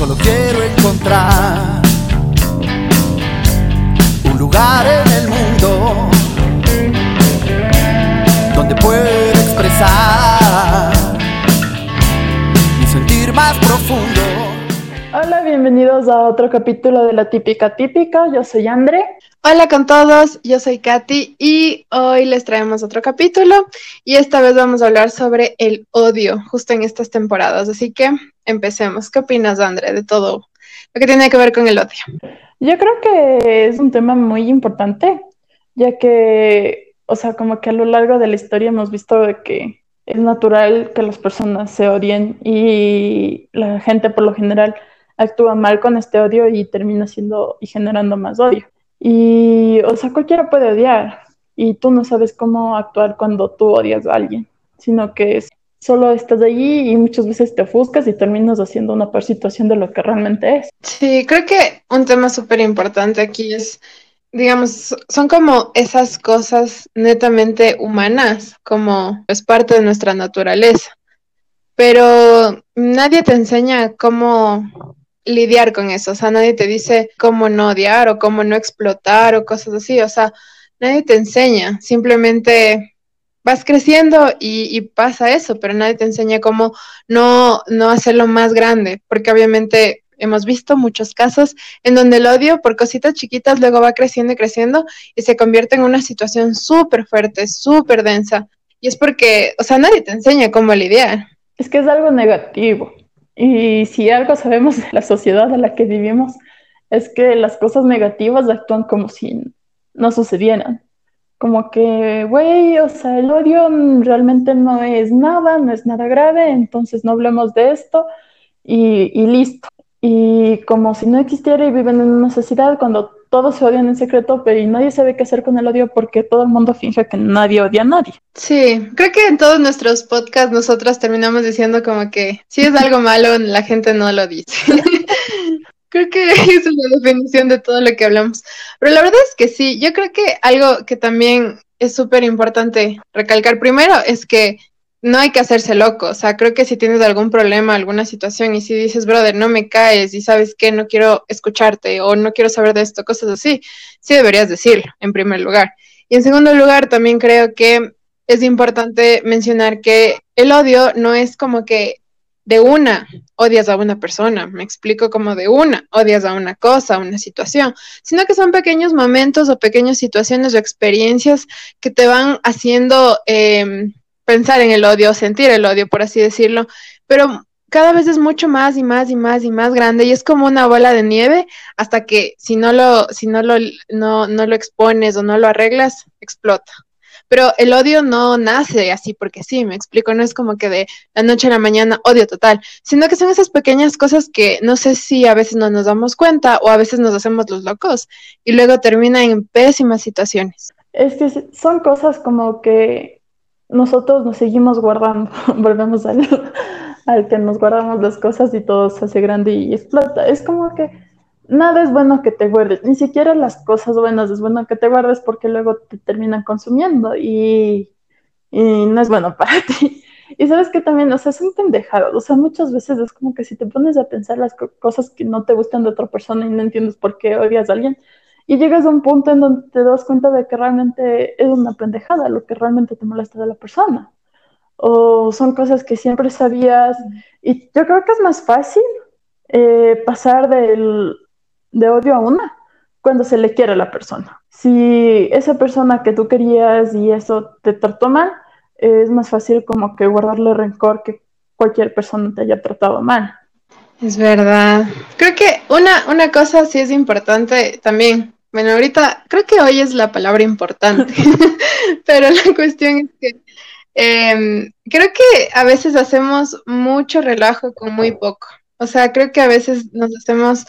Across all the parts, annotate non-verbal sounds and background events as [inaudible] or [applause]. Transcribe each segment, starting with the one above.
solo quiero encontrar un lugar en el mundo donde pueda expresar mi sentir más profundo. Hola, bienvenidos a otro capítulo de La Típica Típica. Yo soy Andre. Hola con todos, yo soy Katy y hoy les traemos otro capítulo y esta vez vamos a hablar sobre el odio justo en estas temporadas. Así que empecemos. ¿Qué opinas, Andre, de todo lo que tiene que ver con el odio? Yo creo que es un tema muy importante, ya que, o sea, como que a lo largo de la historia hemos visto de que es natural que las personas se odien y la gente por lo general actúa mal con este odio y termina siendo y generando más odio. Y, o sea, cualquiera puede odiar y tú no sabes cómo actuar cuando tú odias a alguien, sino que solo estás allí y muchas veces te ofuscas y terminas haciendo una peor situación de lo que realmente es. Sí, creo que un tema súper importante aquí es, digamos, son como esas cosas netamente humanas, como es parte de nuestra naturaleza, pero nadie te enseña cómo lidiar con eso, o sea, nadie te dice cómo no odiar o cómo no explotar o cosas así, o sea, nadie te enseña, simplemente vas creciendo y, pasa eso, pero nadie te enseña cómo no, no hacerlo más grande, porque obviamente hemos visto muchos casos en donde el odio por cositas chiquitas luego va creciendo y creciendo y se convierte en una situación súper fuerte, súper densa. Y es porque, o sea, nadie te enseña cómo lidiar. Es que es algo negativo. Y si algo sabemos de la sociedad en la que vivimos, es que las cosas negativas actúan como si no sucedieran. Como que, güey, o sea, el odio realmente no es nada, no es nada grave, entonces no hablemos de esto y, y listo. Y como si no existiera y viven en una sociedad cuando todos se odian en secreto, pero y nadie sabe qué hacer con el odio porque todo el mundo finge que nadie odia a nadie. Sí, creo que en todos nuestros podcasts nosotras terminamos diciendo como que si es algo malo, la gente no lo dice. [laughs] creo que esa es la definición de todo lo que hablamos. Pero la verdad es que sí, yo creo que algo que también es súper importante recalcar primero es que no hay que hacerse loco. O sea, creo que si tienes algún problema, alguna situación y si dices, brother, no me caes y sabes que no quiero escucharte o no quiero saber de esto, cosas así, sí deberías decirlo en primer lugar. Y en segundo lugar, también creo que es importante mencionar que el odio no es como que de una odias a una persona, me explico como de una odias a una cosa, a una situación, sino que son pequeños momentos o pequeñas situaciones o experiencias que te van haciendo... Eh, pensar en el odio, sentir el odio, por así decirlo, pero cada vez es mucho más y más y más y más grande y es como una bola de nieve hasta que si no lo, si no lo, no, no lo expones o no lo arreglas, explota. Pero el odio no nace así porque sí, me explico, no es como que de la noche a la mañana odio total, sino que son esas pequeñas cosas que no sé si a veces no nos damos cuenta o a veces nos hacemos los locos y luego termina en pésimas situaciones. Es que son cosas como que nosotros nos seguimos guardando, [laughs] volvemos al, al que nos guardamos las cosas y todo se hace grande y explota. Es como que nada es bueno que te guardes, ni siquiera las cosas buenas es bueno que te guardes porque luego te terminan consumiendo y, y no es bueno [laughs] para ti. Y sabes que también, o sea, es un pendejado, o sea, muchas veces es como que si te pones a pensar las cosas que no te gustan de otra persona y no entiendes por qué odias a alguien, y llegas a un punto en donde te das cuenta de que realmente es una pendejada lo que realmente te molesta de la persona. O son cosas que siempre sabías. Y yo creo que es más fácil eh, pasar del, de odio a una cuando se le quiere a la persona. Si esa persona que tú querías y eso te trató mal, es más fácil como que guardarle rencor que cualquier persona te haya tratado mal. Es verdad. Creo que una, una cosa sí es importante también bueno, ahorita creo que hoy es la palabra importante, [laughs] pero la cuestión es que em, creo que a veces hacemos mucho relajo con muy poco. O sea, creo que a veces nos hacemos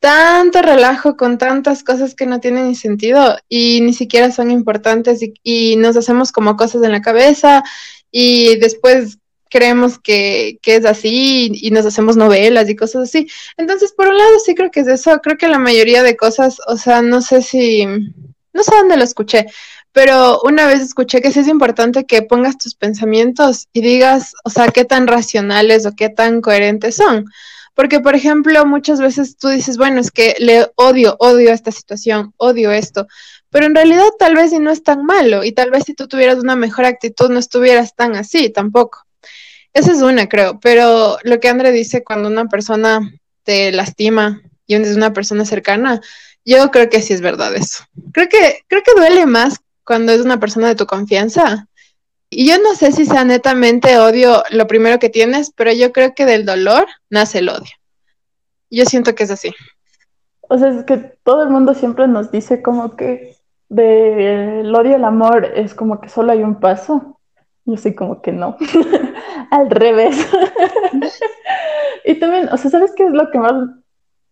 tanto relajo con tantas cosas que no tienen ni sentido y ni siquiera son importantes y, y nos hacemos como cosas en la cabeza y después creemos que, que, es así y, nos hacemos novelas y cosas así. Entonces, por un lado, sí creo que es eso. Creo que la mayoría de cosas, o sea, no sé si, no sé dónde lo escuché, pero una vez escuché que sí es importante que pongas tus pensamientos y digas, o sea, qué tan racionales o qué tan coherentes son. Porque, por ejemplo, muchas veces tú dices, bueno, es que le odio, odio esta situación, odio esto, pero en realidad tal vez si no es tan malo y tal vez si tú tuvieras una mejor actitud no estuvieras tan así tampoco. Esa es una, creo, pero lo que André dice cuando una persona te lastima y es una persona cercana, yo creo que sí es verdad eso. Creo que, creo que duele más cuando es una persona de tu confianza. Y yo no sé si sea netamente odio lo primero que tienes, pero yo creo que del dolor nace el odio. Yo siento que es así. O sea, es que todo el mundo siempre nos dice como que del odio al amor es como que solo hay un paso. Yo soy como que no, [laughs] al revés. [laughs] y también, o sea, ¿sabes qué es lo que más,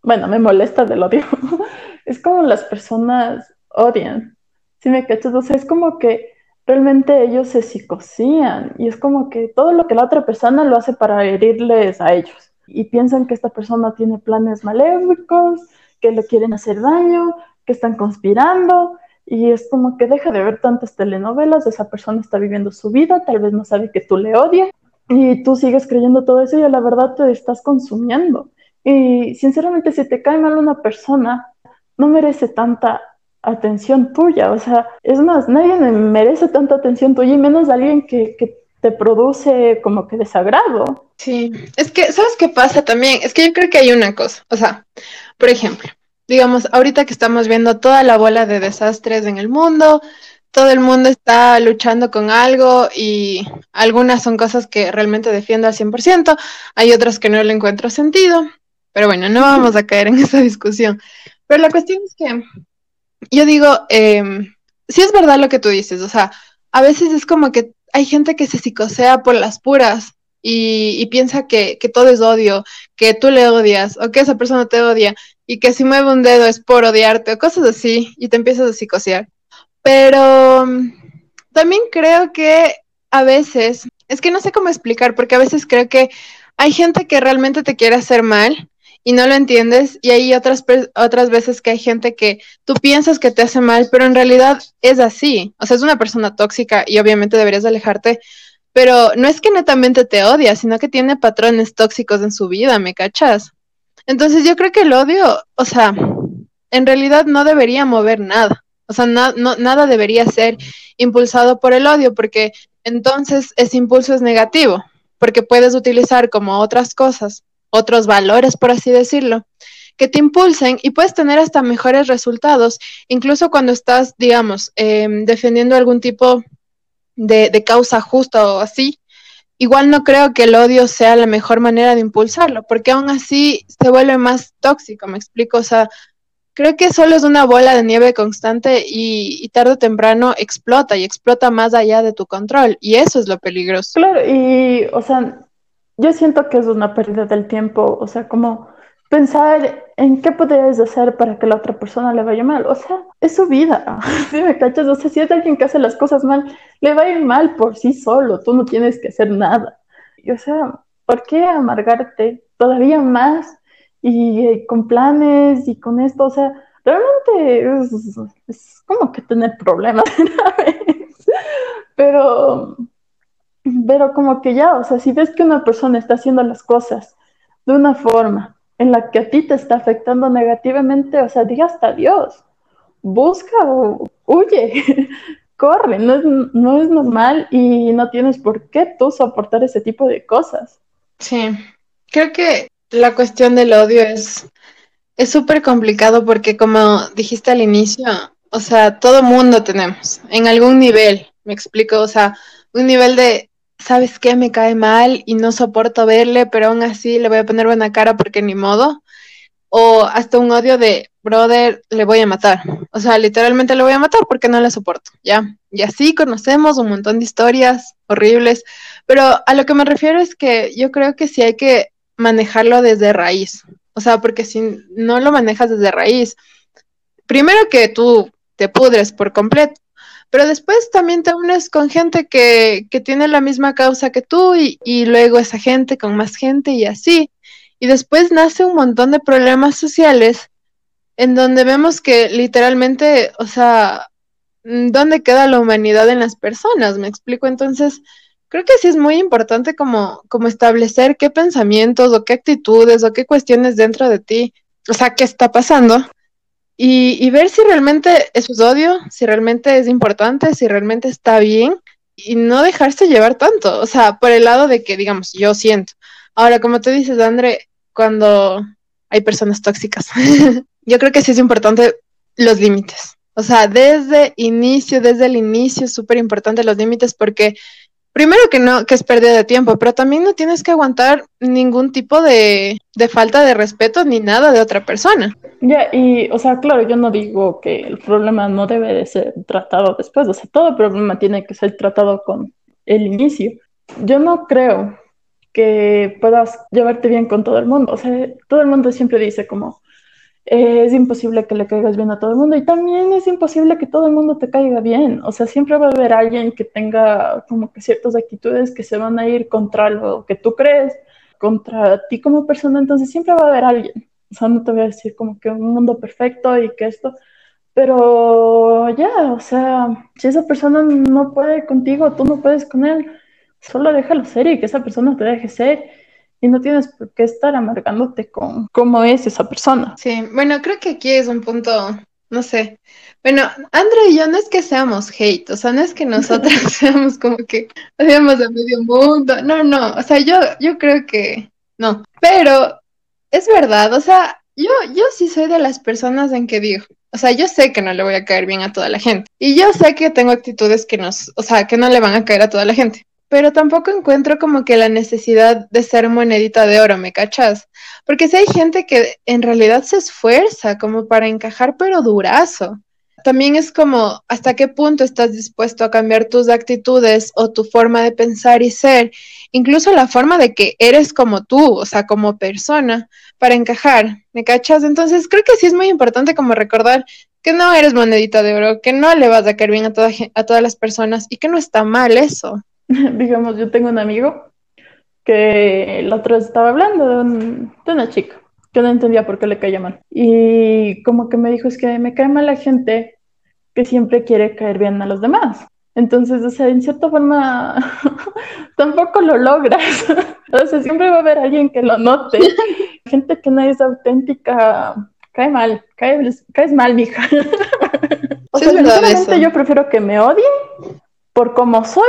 bueno, me molesta del odio? [laughs] es como las personas odian. Si me cachas, o sea, es como que realmente ellos se psicosían y es como que todo lo que la otra persona lo hace para herirles a ellos. Y piensan que esta persona tiene planes maléficos, que le quieren hacer daño, que están conspirando y es como que deja de ver tantas telenovelas, esa persona está viviendo su vida, tal vez no sabe que tú le odias y tú sigues creyendo todo eso y a la verdad te estás consumiendo. Y sinceramente, si te cae mal una persona, no merece tanta atención tuya. O sea, es más, nadie merece tanta atención tuya y menos alguien que, que te produce como que desagrado. Sí, es que, ¿sabes qué pasa también? Es que yo creo que hay una cosa. O sea, por ejemplo, digamos, ahorita que estamos viendo toda la bola de desastres en el mundo, todo el mundo está luchando con algo y algunas son cosas que realmente defiendo al 100%, hay otras que no le encuentro sentido, pero bueno, no vamos a caer en [laughs] esa discusión. Pero la cuestión es que yo digo, eh, sí es verdad lo que tú dices, o sea, a veces es como que hay gente que se psicosea por las puras y, piensa que, que, todo es odio, que tú le odias o que esa persona te odia y que si mueve un dedo es por odiarte o cosas así y te empiezas a psicosear. Pero mm, también creo que a veces, es que no sé cómo explicar, porque a veces creo que hay gente que realmente te quiere hacer mal y no lo entiendes y hay otras otras veces que hay gente que tú piensas que te hace mal, pero en realidad es así. O sea, es una persona tóxica y obviamente deberías alejarte, pero no es que netamente te odia, sino que tiene patrones tóxicos en su vida, ¿me cachas? Entonces yo creo que el odio, o sea, en realidad no debería mover nada. O sea, nada debería ser impulsado por el odio, porque entonces ese impulso es negativo, porque puedes utilizar como otras cosas, otros valores, por así decirlo, que te impulsen y puedes tener hasta mejores resultados, incluso cuando estás, digamos, em, defendiendo algún tipo de, de causa justa o así, igual no creo que el odio sea la mejor manera de impulsarlo, porque aún así se vuelve más tóxico, me explico, o sea, creo que solo es una bola de nieve constante y, tarde o temprano explota y explota más allá de tu control, y eso es lo peligroso. Claro, y, o sea, yo siento que es una pérdida del tiempo, o sea, como pensar en qué podrías hacer para que la otra persona le vaya mal. O sea, es su vida. [laughs] ¿Sí me cachas? O sea, si es alguien que hace las cosas mal, le va a ir mal por sí solo. Tú no tienes que hacer nada. Y, o sea, ¿por qué amargarte todavía más y, y con planes y con esto? O sea, realmente es, es como que tener problemas [laughs] una vez. Pero, pero como que ya, o sea, si ves que una persona está haciendo las cosas de una forma en la que a ti te está afectando negativamente, o sea, diga hasta Dios, busca o huye, [laughs] corre, no es, no es normal y no tienes por qué tú soportar ese tipo de cosas. Sí, creo que la cuestión del odio es es súper complicado porque como dijiste al inicio, o sea, todo mundo tenemos en algún nivel, me explico, o sea, un nivel de ¿sabes qué? Me cae mal y no soporto verle, pero aún así le voy a poner buena cara porque ni modo. O hasta un odio de, brother, le voy a matar. O sea, literalmente le voy a matar porque no le soporto, ¿ya? Y así conocemos un montón de historias horribles, pero a lo que me refiero es que yo creo que sí hay que manejarlo desde raíz. O sea, porque si no lo manejas desde raíz, primero que tú te pudres por completo pero después también te unes con gente que, que tiene la misma causa que tú y, y, luego esa gente con más gente y así. Y después nace un montón de problemas sociales en donde vemos que literalmente, o sea, ¿dónde queda la humanidad en las personas? Me explico. Entonces, creo que sí es muy importante como, como establecer qué pensamientos o qué actitudes o qué cuestiones dentro de ti, o sea, qué está pasando. Y, y ver si realmente es odio, si realmente es importante, si realmente está bien y no dejarse llevar tanto, o sea, por el lado de que, digamos, yo siento. Ahora, como tú dices, André, cuando hay personas tóxicas, [laughs] yo creo que sí es importante los límites. O sea, desde inicio, desde el inicio es súper importante los límites porque primero que no, que es pérdida de tiempo, pero también no tienes que aguantar ningún tipo de, de falta de respeto ni nada de otra persona. Ya, y, o sea, claro, yo no digo que el problema no debe de ser tratado después, o sea, todo problema tiene que ser tratado con el inicio. Yo no creo que puedas llevarte bien con todo el mundo, o sea, todo el mundo siempre dice como, es imposible que le caigas bien a todo el mundo y también es imposible que todo el mundo te caiga bien. O sea, siempre va a haber alguien que tenga como que ciertas actitudes que se van a ir contra lo que tú crees, contra ti como persona, entonces siempre va a haber alguien. O sea, no te voy a decir como que un mundo perfecto y que esto, pero ya, o sea, si esa persona no puede contigo, tú no puedes con él, solo déjalo ser y que esa persona te deje ser y no tienes por qué estar amargándote con cómo es esa persona. Sí, bueno, creo que aquí es un punto, no sé. Bueno, Andrea y yo no es que seamos hate, o sea, no es que nosotros [laughs] seamos como que odiamos a medio mundo, no, no, o sea, yo, yo creo que no, pero es verdad, o sea, yo, yo sí soy de las personas en que digo, o sea, yo sé que no le voy a caer bien a toda la gente. Y yo sé que tengo actitudes que nos, o sea, que no le van a caer a toda la gente pero tampoco encuentro como que la necesidad de ser monedita de oro, ¿me cachas? Porque si hay gente que en realidad se esfuerza como para encajar, pero durazo. También es como hasta qué punto estás dispuesto a cambiar tus actitudes o tu forma de pensar y ser, incluso la forma de que eres como tú, o sea, como persona, para encajar, ¿me cachas? Entonces creo que sí es muy importante como recordar que no eres monedita de oro, que no le vas a caer bien a, a todas las personas y que no está mal eso. [laughs] digamos, yo tengo un amigo que la otra vez estaba hablando de, una chica que no entendía por qué le caía mal. Y como que me dijo, es que me cae mal la gente que siempre quiere caer bien a los demás. Entonces, o sea, en cierta forma, [laughs] tampoco lo logras. [laughs] o sea, siempre va a haber alguien que lo note. Gente que no es auténtica, cae mal, cae, caes mal, mija. o sea, sinceramente yo prefiero que me odien por cómo soy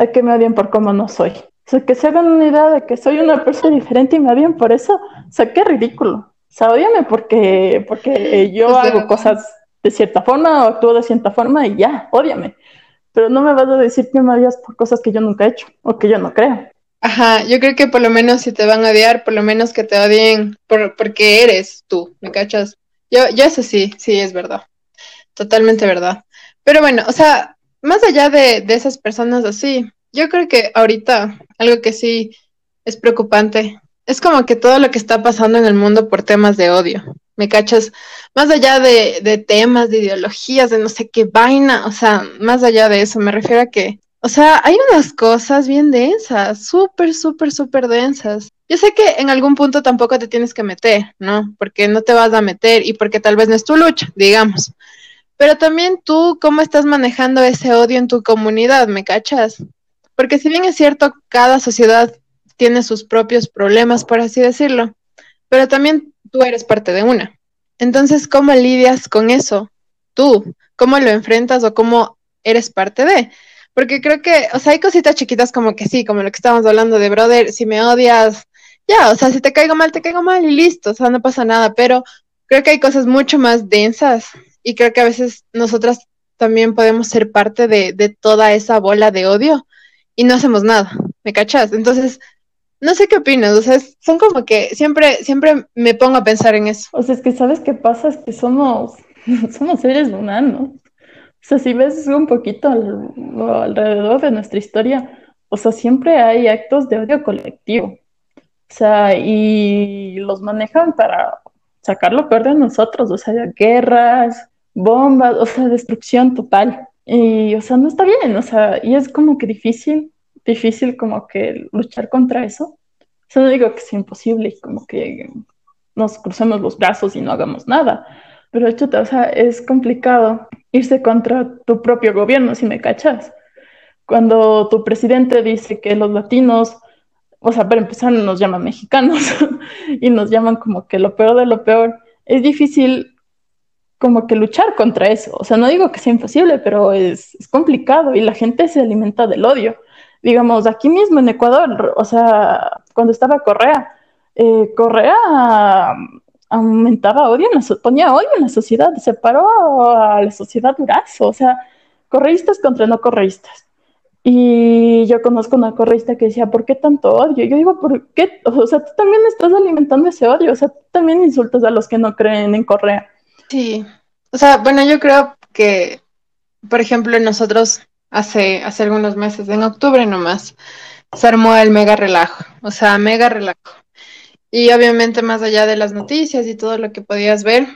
a que me odien por cómo no soy. O sea, que se hagan una idea de que soy una persona diferente y me odien por eso. O sea, qué ridículo. O sea, odiame porque, porque yo hago cosas de cierta forma o actúo de cierta forma y ya, odiame. Pero no me vas a decir que me odias por cosas que yo nunca he hecho o que yo no creo. Ajá, yo creo que por lo menos si te van a odiar, por lo menos que te odien por, porque eres tú, ¿me cachas? Yo, yo eso sí, sí, es verdad. Totalmente verdad. Pero bueno, o sea, más allá de, de esas personas así, yo creo que ahorita algo que sí es preocupante es como que todo lo que está pasando en el mundo por temas de odio. ¿Me cachas? Más allá de, de, temas, de ideologías, de no sé qué vaina, o sea, más allá de eso, me refiero a que, o sea, hay unas cosas bien densas, súper, súper, súper densas. Yo sé que en algún punto tampoco te tienes que meter, ¿no? Porque no te vas a meter y porque tal vez no es tu lucha, digamos. Pero también tú, ¿cómo estás manejando ese odio en tu comunidad? ¿Me cachas? Porque si bien es cierto, cada sociedad tiene sus propios problemas, por así decirlo, pero también tú eres parte de una. Entonces, ¿cómo lidias con eso? Tú, ¿cómo lo enfrentas o cómo eres parte de? Porque creo que, o sea, hay cositas chiquitas como que sí, como lo que estábamos hablando de, brother, si me odias, ya, o sea, si te caigo mal, te caigo mal y listo, o sea, no pasa nada, pero creo que hay cosas mucho más densas y creo que a veces nosotras también podemos ser parte de, de toda esa bola de odio y no hacemos nada, ¿me cachas? Entonces, no sé qué opinas, o sea, son como que siempre, siempre me pongo a pensar en eso. O sea, es que sabes qué pasa, es que somos, [laughs] somos seres humanos. O sea, si ves un poquito alrededor de nuestra historia, o sea, siempre hay actos de odio colectivo. O sea, y los manejan para sacar lo peor de nosotros, o sea, guerras, bombas, o sea, destrucción total. Y, o sea, no está bien, o sea, y es como que difícil, difícil como que luchar contra eso. O sea, no digo que sea imposible como que nos crucemos los brazos y no hagamos nada, pero hecho, o sea, es complicado irse contra tu propio gobierno, si me cachas. cuando tu presidente dice que los latinos, o sea, para empezar nos llaman mexicanos [laughs] y nos llaman como que lo peor de lo peor, es difícil como que luchar contra eso. O sea, no digo que sea imposible, pero es, es complicado y la gente se alimenta del odio. Digamos, aquí mismo en Ecuador, o sea, cuando estaba Correa, eh, Correa aumentaba odio, en la, ponía odio en la sociedad, separó a la sociedad durazo, o sea, correístas contra no correístas. Y yo conozco una correísta que decía, ¿por qué tanto odio? Yo digo, ¿por qué? O sea, tú también estás alimentando ese odio, o sea, tú también insultas a los que no creen en Correa. Sí, o sea, bueno, yo creo que, por ejemplo, nosotros hace, hace algunos meses, en octubre nomás, se armó el mega relajo, o sea, mega relajo. Y obviamente más allá de las noticias y todo lo que podías ver,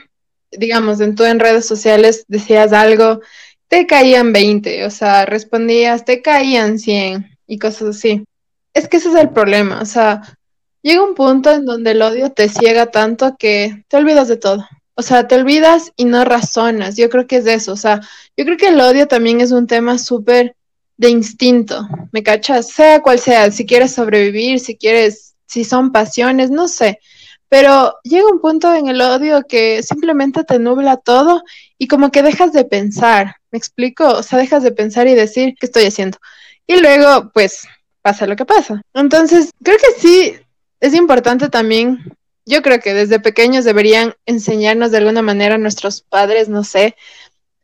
digamos, en tú en redes sociales decías algo, te caían 20, o sea, respondías, te caían 100 y cosas así. Es que ese es el problema, o sea, llega un punto en donde el odio te ciega tanto que te olvidas de todo. O sea, te olvidas y no razonas. Yo creo que es eso. O sea, yo creo que el odio también es un tema súper de instinto. ¿Me cachas? Sea cual sea, si quieres sobrevivir, si quieres, si son pasiones, no sé. Pero llega un punto en el odio que simplemente te nubla todo y como que dejas de pensar. ¿Me explico? O sea, dejas de pensar y decir, ¿qué estoy haciendo? Y luego, pues, pasa lo que pasa. Entonces, creo que sí, es importante también yo creo que desde pequeños deberían enseñarnos de alguna manera a nuestros padres, no sé,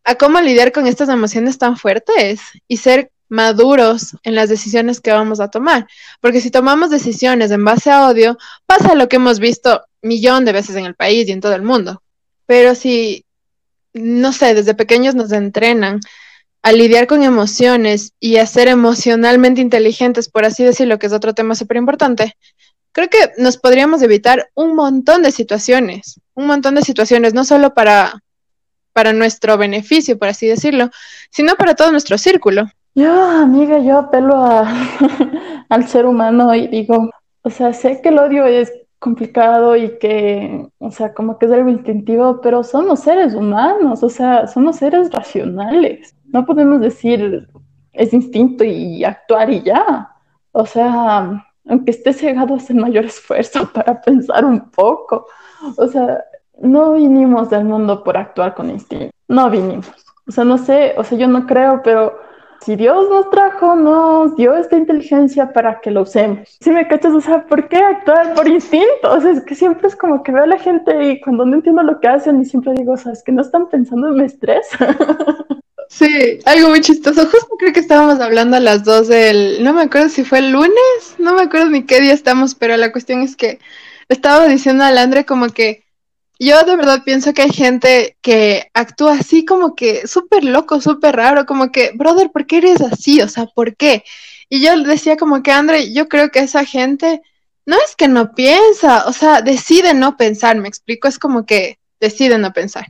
a cómo lidiar con estas emociones tan fuertes y ser maduros en las decisiones que vamos a tomar. Porque si tomamos decisiones en base a odio, pasa lo que hemos visto millón de veces en el país y en todo el mundo. Pero si, no sé, desde pequeños nos entrenan a lidiar con emociones y a ser emocionalmente inteligentes, por así decirlo, que es otro tema súper importante, creo que nos podríamos evitar un montón de situaciones, un montón de situaciones, no solo para, para nuestro beneficio, por así decirlo, sino para todo nuestro círculo. Yo, amiga, yo apelo [laughs] al ser humano y digo, o sea, sé que el odio es complicado y que, o sea, como que es algo instintivo, pero somos seres humanos, o sea, somos seres racionales. No podemos decir es instinto y actuar y ya. O sea, aunque esté cegado, hace mayor esfuerzo [laughs] para pensar un poco. O sea, no vinimos del mundo por actuar con instinto, no vinimos. O sea, no sé, o sea, yo no creo, pero si Dios nos trajo, nos dio esta inteligencia para que lo usemos. Si me cachas, o sea, ¿por qué actuar por instinto? O sea, es que siempre es como que veo a la gente y cuando no entiendo lo que hacen y siempre digo, o sea, es que no están pensando en mi estrés. [laughs] Sí, algo muy chistoso. Justo creo que estábamos hablando a las dos del, no me acuerdo si fue el lunes, no me acuerdo ni qué día estamos, pero la cuestión es que estaba diciendo a Landre como que yo de verdad pienso que hay gente que actúa así como que súper loco, súper raro, como que, brother, ¿por qué eres así? O sea, ¿por qué? Y yo decía como que, Andre, yo creo que esa gente no es que no piensa, o sea, decide no pensar, me explico, es como que decide no pensar.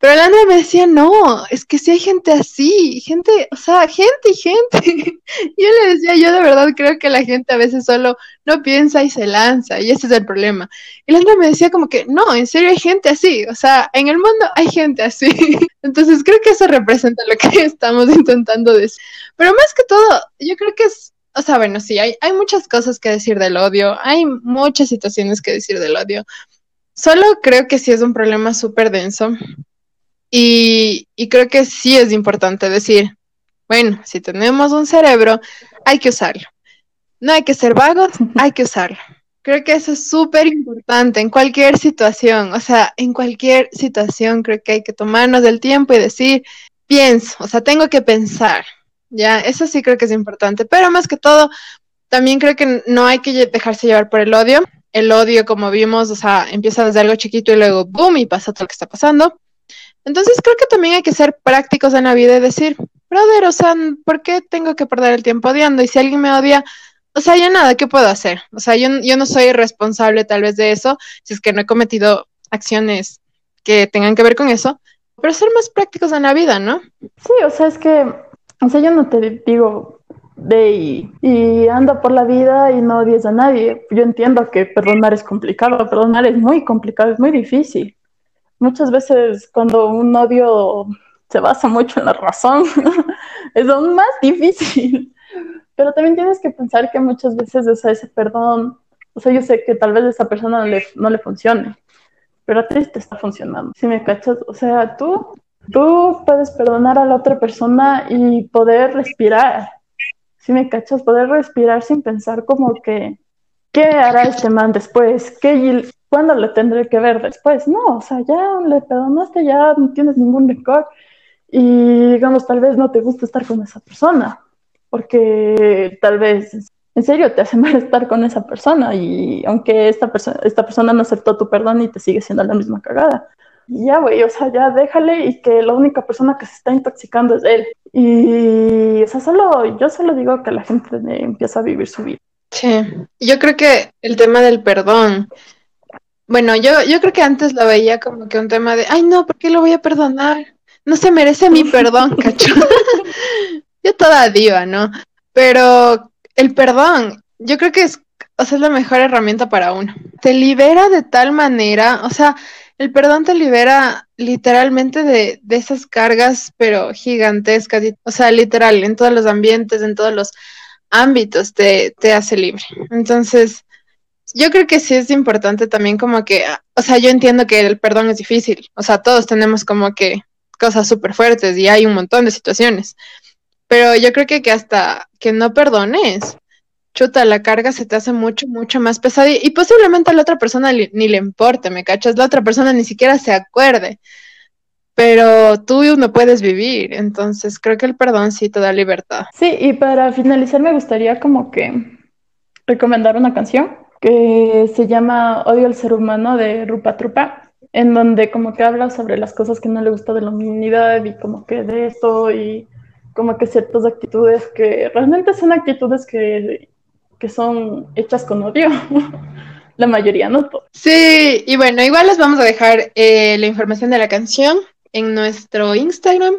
Pero Landra me decía, no, es que si hay gente así, gente, o sea, gente y gente. [laughs] yo le decía, yo de verdad creo que la gente a veces solo no piensa y se lanza, y ese es el problema. Y Landra me decía como que, no, en serio hay gente así, o sea, en el mundo hay gente así. [laughs] Entonces creo que eso representa lo que [laughs] estamos intentando decir. Pero más que todo, yo creo que es o sea, bueno, sí, hay, hay muchas cosas que decir del odio, hay muchas situaciones que decir del odio. Solo creo que sí es un problema súper denso y, creo que sí es importante decir, bueno, si tenemos un cerebro, hay que usarlo. No hay que ser vagos, [laughs] hay que usarlo. Creo que eso es súper importante en cualquier situación, o sea, en cualquier situación creo que hay que tomarnos el tiempo y decir, pienso, o sea, tengo que pensar, ya, eso sí creo que es importante, pero más que todo, también creo que no hay que dejarse llevar por el odio. El odio, como vimos, o sea, empieza desde algo chiquito y luego, boom, y pasa todo lo que está pasando. Entonces creo que también hay que ser prácticos en la vida y decir, brother, o sea, ¿por qué tengo que perder el tiempo odiando? Y si alguien me odia, o sea, ya nada, ¿qué puedo hacer? O sea, yo, yo no soy responsable tal vez de eso, si es que no he cometido acciones que tengan que ver con eso, pero ser más prácticos en la vida, ¿no? Sí, o sea, es que, o sea, yo no te digo de y, y ando por la vida y no odies a nadie. Yo entiendo que perdonar es complicado, perdonar es muy complicado, es muy difícil muchas veces cuando un odio se basa mucho en la razón, [laughs] es aún más difícil. pero también tienes que pensar que muchas veces, ese perdón, o sea, yo sé que tal vez a esa persona no le, no le funcione, pero a ti te está funcionando. Si me cachas, o sea, tú, tú puedes perdonar a la otra persona y poder respirar. Si me cachas, poder respirar sin pensar como que, ¿qué hará este man después? ¿Qué, ¿Cuándo le tendré que ver después? No, o sea, ya le perdonaste, ya no tienes ningún récord y digamos, tal vez no te gusta estar con esa persona, porque tal vez en serio te hace [laughs] mal estar con esa persona y aunque esta, persona esta persona no aceptó tu perdón y te sigue siendo la misma cagada. ya, güey, o sea, ya déjale y que la única persona que se está intoxicando es él. Y, o sea, solo, yo solo digo que la gente empieza a vivir su vida. Sí, yo creo que el tema del perdón, bueno, yo, yo creo que antes lo veía como que un tema de, ay, no, ¿por qué lo voy a perdonar? No se merece mi [laughs] perdón, cacho. [laughs] yo toda diva, ¿no? Pero el perdón, yo creo que es, o sea, es la mejor herramienta para uno. Te libera de tal manera, o sea, el perdón te libera literalmente de, de esas cargas, pero gigantescas, o sea, literal, en todos los ambientes, en todos los ámbitos te, te hace libre. Entonces, yo creo que sí es importante también como que, o sea, yo entiendo que el perdón es difícil, o sea, todos tenemos como que cosas súper fuertes y hay un montón de situaciones, pero yo creo que, que hasta que no perdones, chuta, la carga se te hace mucho, mucho más pesada y, posiblemente a la otra persona ni le importe, ¿me cachas? La otra persona ni siquiera se acuerde, pero tú no puedes vivir, entonces creo que el perdón sí te da libertad. Sí, y para finalizar me gustaría como que recomendar una canción que se llama Odio al ser humano de Rupa Trupa, en donde como que habla sobre las cosas que no le gusta de la humanidad y como que de esto y como que ciertas actitudes que realmente son actitudes que, que son hechas con odio. [laughs] la mayoría, ¿no? Sí, y bueno, igual les vamos a dejar eh, la información de la canción en nuestro Instagram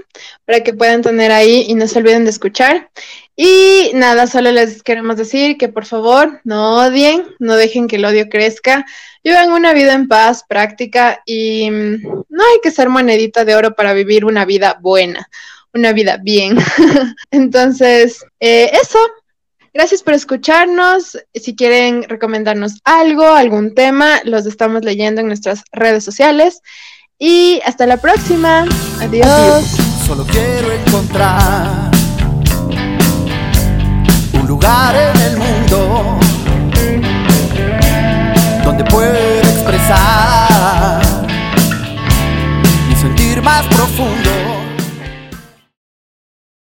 para que puedan tener ahí y no se olviden de escuchar. Y nada, solo les queremos decir que por favor no odien, no dejen que el odio crezca, vivan una vida en paz, práctica y mm, no hay que ser monedita de oro para vivir una vida buena una vida bien. [laughs] Entonces, eh, eso. Gracias por escucharnos. Si quieren recomendarnos algo, algún tema, los estamos leyendo en nuestras redes sociales. Y hasta la próxima. Adiós. Adiós. Solo quiero encontrar un lugar en el mundo donde pueda expresar mi sentir más.